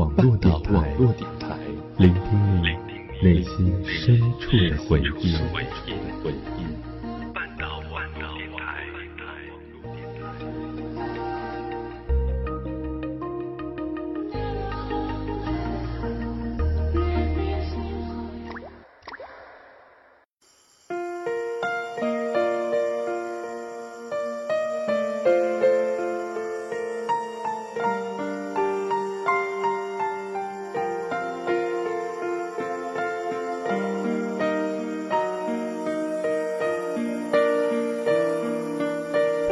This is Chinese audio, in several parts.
网络电台，聆听你内心深处的回忆。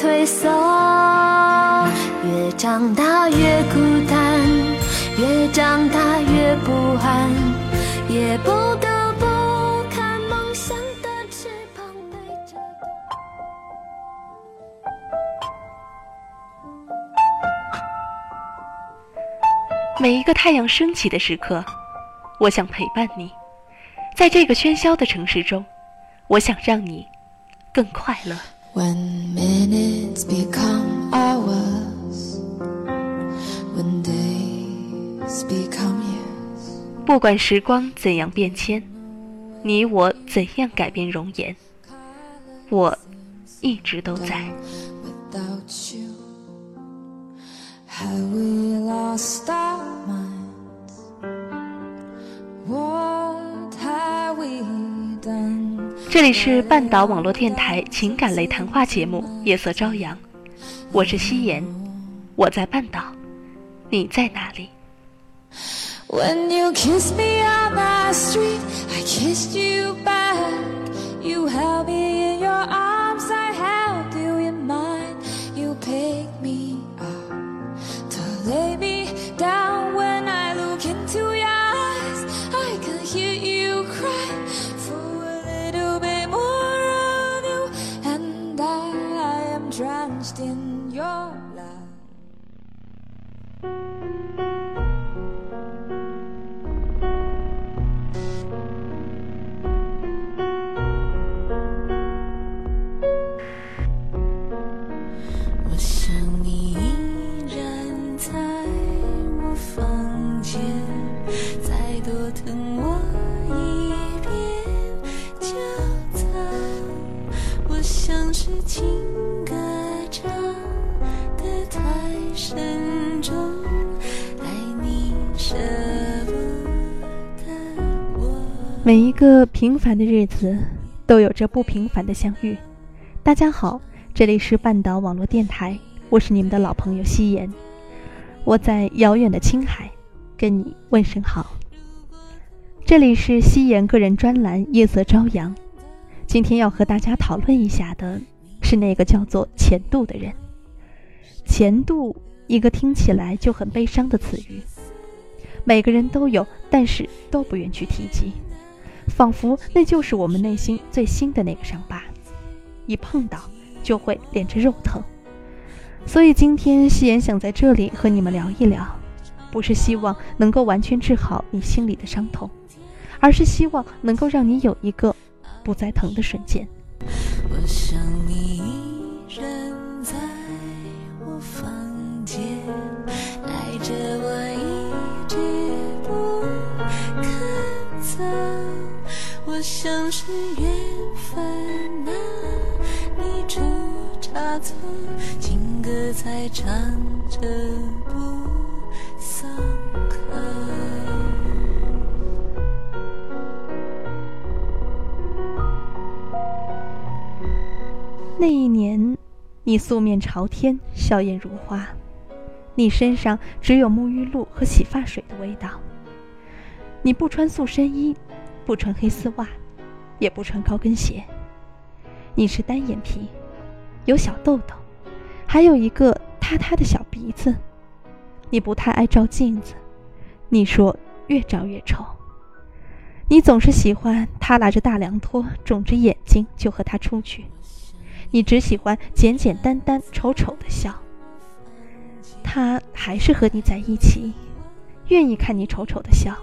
退缩。越长大越孤单，越长大越不安，也不得不看梦想的翅膀。每一个太阳升起的时刻，我想陪伴你。在这个喧嚣的城市中，我想让你更快乐。When minutes become hours, when days become years, 不管时光怎样变迁，你我怎样改变容颜，我一直都在。without you, 这里是半岛网络电台情感类谈话节目《夜色朝阳》，我是夕颜，我在半岛，你在哪里？When you kiss me on the street, I kissed you back. You held me in your arms, drenched in your love. 每一个平凡的日子，都有着不平凡的相遇。大家好，这里是半岛网络电台，我是你们的老朋友夕颜。我在遥远的青海，跟你问声好。这里是夕颜个人专栏《夜色朝阳》，今天要和大家讨论一下的是那个叫做前度的人。前度，一个听起来就很悲伤的词语，每个人都有，但是都不愿去提及。仿佛那就是我们内心最新的那个伤疤，一碰到就会连着肉疼。所以今天夕颜想在这里和你们聊一聊，不是希望能够完全治好你心里的伤痛，而是希望能够让你有一个不再疼的瞬间。我想你是缘分啊，你出差错，情歌才唱着不松口。那一年，你素面朝天，笑靥如花，你身上只有沐浴露和洗发水的味道。你不穿塑身衣，不穿黑丝袜，也不穿高跟鞋。你是单眼皮，有小痘痘，还有一个塌塌的小鼻子。你不太爱照镜子，你说越照越丑。你总是喜欢他拿着大凉拖，肿着眼睛就和他出去。你只喜欢简简单单、丑丑的笑。他还是和你在一起，愿意看你丑丑的笑。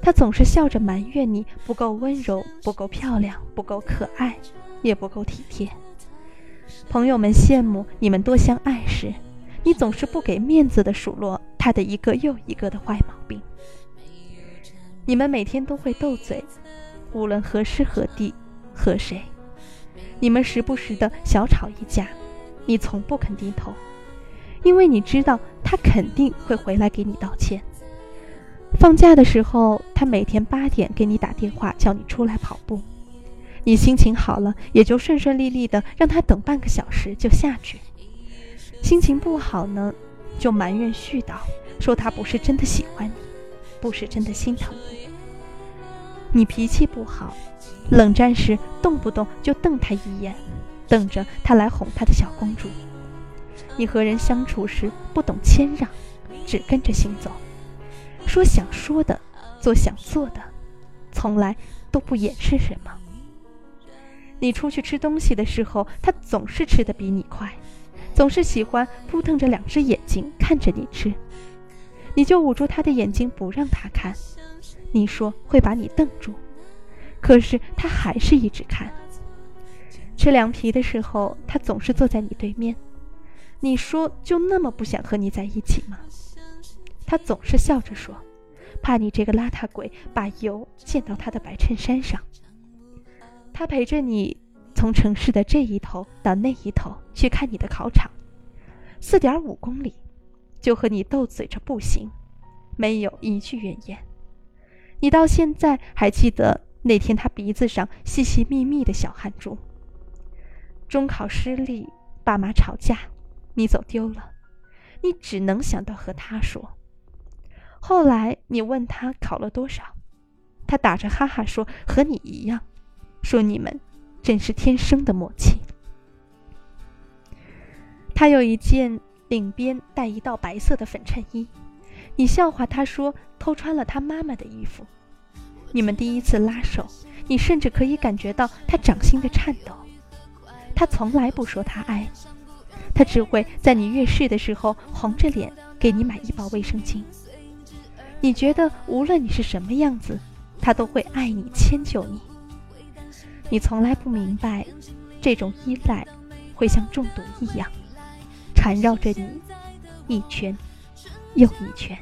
他总是笑着埋怨你不够温柔、不够漂亮、不够可爱，也不够体贴。朋友们羡慕你们多相爱时，你总是不给面子的数落他的一个又一个的坏毛病。你们每天都会斗嘴，无论何时何地和谁，你们时不时的小吵一架，你从不肯低头，因为你知道他肯定会回来给你道歉。放假的时候，他每天八点给你打电话，叫你出来跑步。你心情好了，也就顺顺利利的让他等半个小时就下去；心情不好呢，就埋怨絮叨，说他不是真的喜欢你，不是真的心疼你。你脾气不好，冷战时动不动就瞪他一眼，等着他来哄他的小公主。你和人相处时不懂谦让，只跟着心走。说想说的，做想做的，从来都不掩饰什么。你出去吃东西的时候，他总是吃的比你快，总是喜欢扑腾着两只眼睛看着你吃，你就捂住他的眼睛不让他看。你说会把你瞪住，可是他还是一直看。吃凉皮的时候，他总是坐在你对面，你说就那么不想和你在一起吗？他总是笑着说：“怕你这个邋遢鬼把油溅到他的白衬衫上。”他陪着你从城市的这一头到那一头去看你的考场，四点五公里，就和你斗嘴着步行，没有一句怨言。你到现在还记得那天他鼻子上细细密密的小汗珠。中考失利，爸妈吵架，你走丢了，你只能想到和他说。后来你问他考了多少，他打着哈哈说和你一样，说你们真是天生的默契。他有一件领边带一道白色的粉衬衣，你笑话他说偷穿了他妈妈的衣服。你们第一次拉手，你甚至可以感觉到他掌心的颤抖。他从来不说他爱你，他只会在你月事的时候红着脸给你买一包卫生巾。你觉得无论你是什么样子，他都会爱你、迁就你。你从来不明白，这种依赖会像中毒一样，缠绕着你一圈又一圈。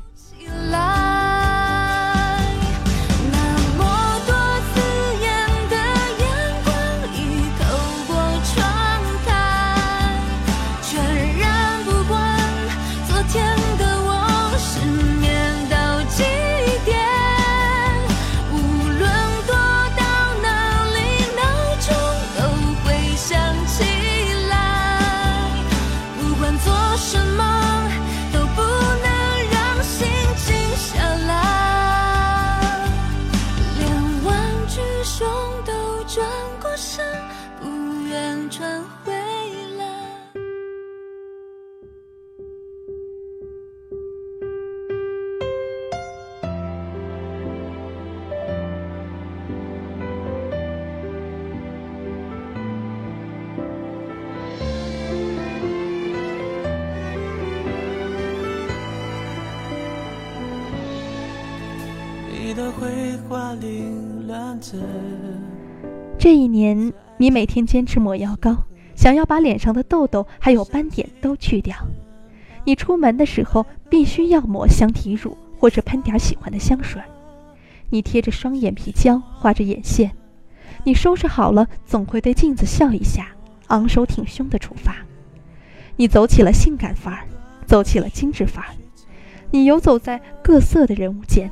这一年，你每天坚持抹药膏，想要把脸上的痘痘还有斑点都去掉。你出门的时候必须要抹香体乳或者喷点喜欢的香水。你贴着双眼皮胶，画着眼线。你收拾好了，总会对镜子笑一下，昂首挺胸的出发。你走起了性感范儿，走起了精致范儿。你游走在各色的人物间。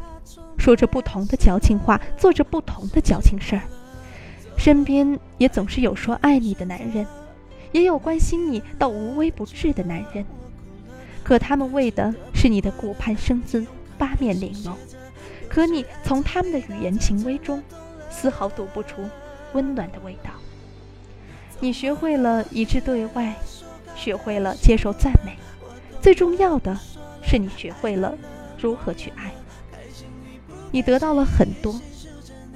说着不同的矫情话，做着不同的矫情事儿，身边也总是有说爱你的男人，也有关心你到无微不至的男人，可他们为的是你的顾盼生姿、八面玲珑，可你从他们的语言情微中，丝毫读不出温暖的味道。你学会了一致对外，学会了接受赞美，最重要的是你学会了如何去爱。你得到了很多，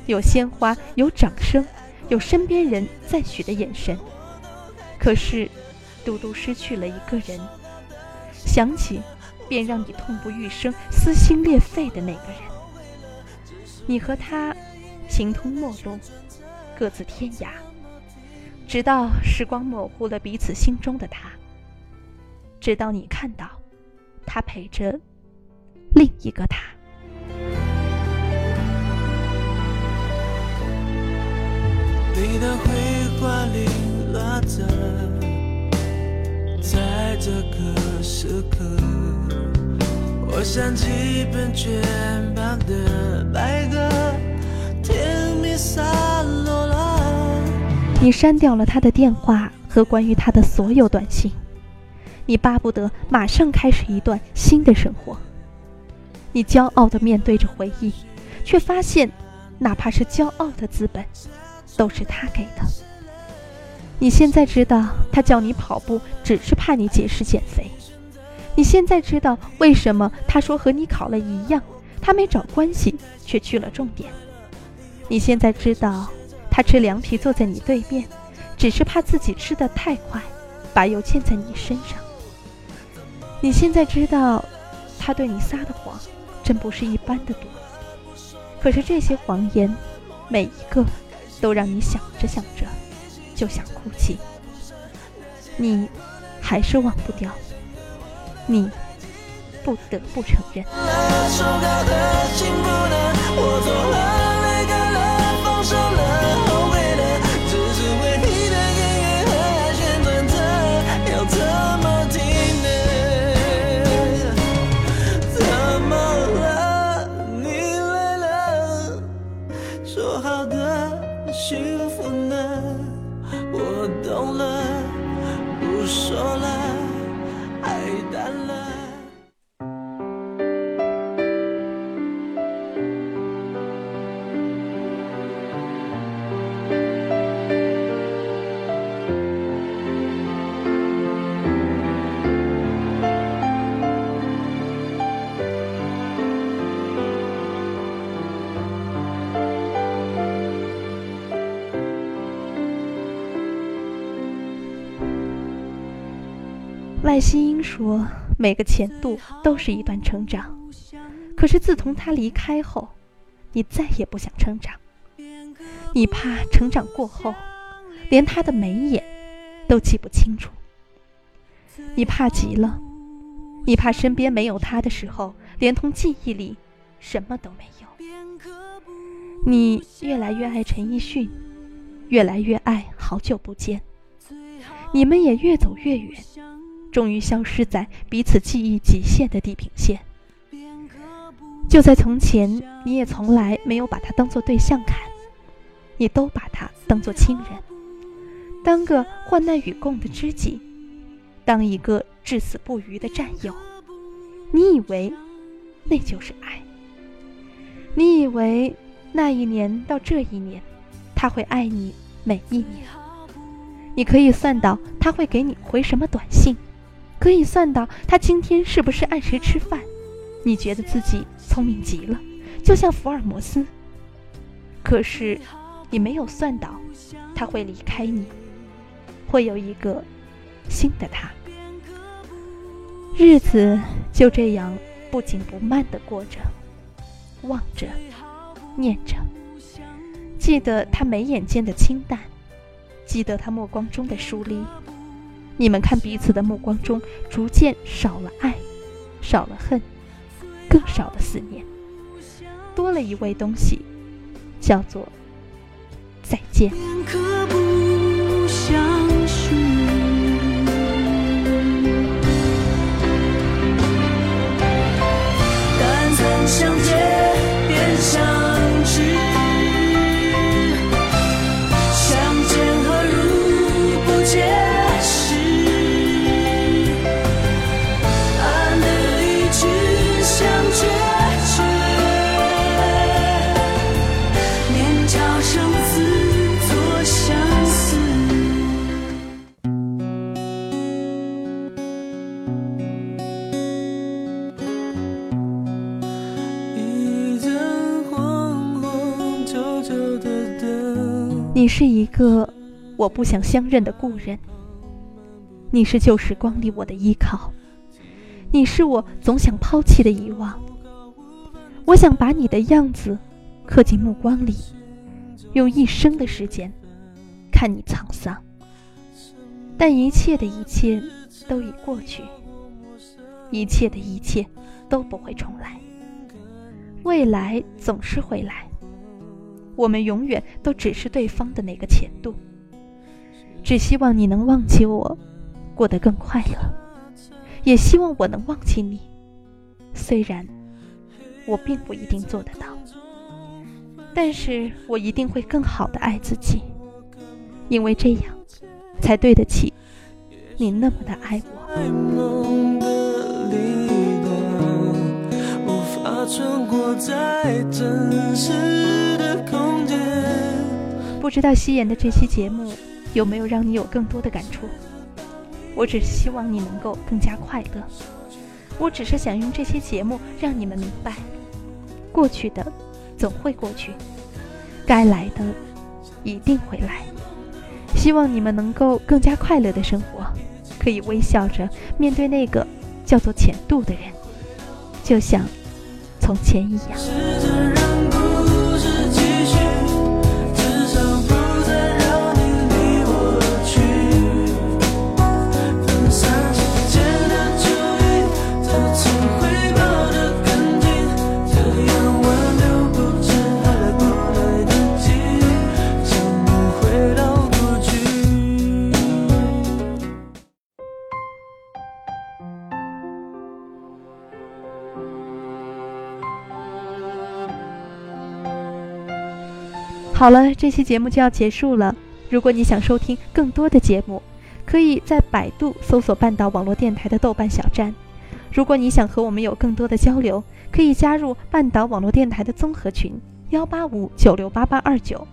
有鲜花，有掌声，有身边人赞许的眼神。可是，独独失去了一个人，想起便让你痛不欲生、撕心裂肺的那个人。你和他形同陌路，各自天涯，直到时光模糊了彼此心中的他，直到你看到他陪着另一个他。你的绘画里落着，在这个时刻，我想起本卷旁的白鸽，甜蜜洒落了。你删掉了他的电话和关于他的所有短信，你巴不得马上开始一段新的生活。你骄傲地面对着回忆，却发现，哪怕是骄傲的资本。都是他给的。你现在知道，他叫你跑步只是怕你节食减肥。你现在知道为什么他说和你考了一样，他没找关系却去了重点。你现在知道，他吃凉皮坐在你对面，只是怕自己吃的太快，把油溅在你身上。你现在知道，他对你撒的谎，真不是一般的多。可是这些谎言，每一个。都让你想着想着就想哭泣，你还是忘不掉，你不得不承认。赖希英说：“每个前度都是一段成长，可是自从他离开后，你再也不想成长。你怕成长过后，连他的眉眼都记不清楚。你怕极了，你怕身边没有他的时候，连同记忆里什么都没有。你越来越爱陈奕迅，越来越爱好久不见，你们也越走越远。”终于消失在彼此记忆极限的地平线。就在从前，你也从来没有把他当做对象看，你都把他当做亲人，当个患难与共的知己，当一个至死不渝的战友。你以为那就是爱？你以为那一年到这一年，他会爱你每一年？你可以算到他会给你回什么短信？可以算到他今天是不是按时吃饭，你觉得自己聪明极了，就像福尔摩斯。可是，你没有算到他会离开你，会有一个新的他。日子就这样不紧不慢地过着，望着，念着，记得他眉眼间的清淡，记得他目光中的疏离。你们看彼此的目光中，逐渐少了爱，少了恨，更少了思念，多了一味东西，叫做再见。你是一个我不想相认的故人，你是旧时光里我的依靠，你是我总想抛弃的遗忘。我想把你的样子刻进目光里，用一生的时间看你沧桑。但一切的一切都已过去，一切的一切都不会重来。未来总是会来，我们永远都只是对方的那个前度。只希望你能忘记我，过得更快乐；也希望我能忘记你，虽然我并不一定做得到，但是我一定会更好的爱自己，因为这样。才对得起你那么的爱我。不知道夕颜的这期节目有没有让你有更多的感触？我只是希望你能够更加快乐。我只是想用这期节目让你们明白，过去的总会过去，该来的一定会来。希望你们能够更加快乐的生活，可以微笑着面对那个叫做前度的人，就像从前一样。好了，这期节目就要结束了。如果你想收听更多的节目，可以在百度搜索“半岛网络电台”的豆瓣小站。如果你想和我们有更多的交流，可以加入半岛网络电台的综合群幺八五九六八八二九。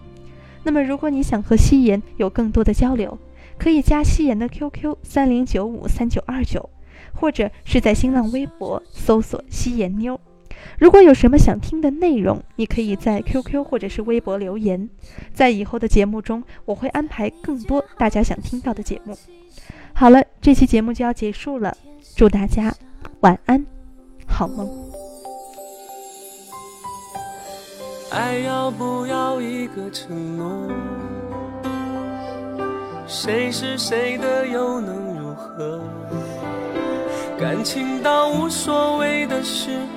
那么，如果你想和夕颜有更多的交流，可以加夕颜的 QQ 三零九五三九二九，或者是在新浪微博搜索“夕颜妞”。如果有什么想听的内容，你可以在 QQ 或者是微博留言，在以后的节目中，我会安排更多大家想听到的节目。好了，这期节目就要结束了，祝大家晚安，好梦。爱要不要一个承诺？谁是谁的又能如何？感情到无所谓的时候。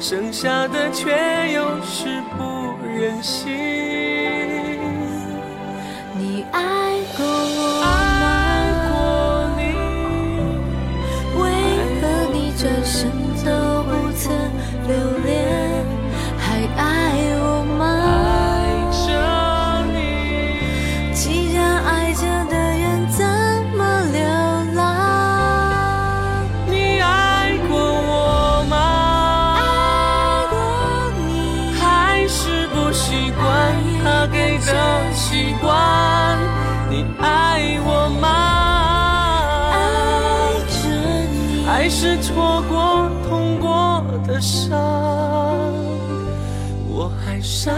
剩下的却又是不忍心。伤，我还傻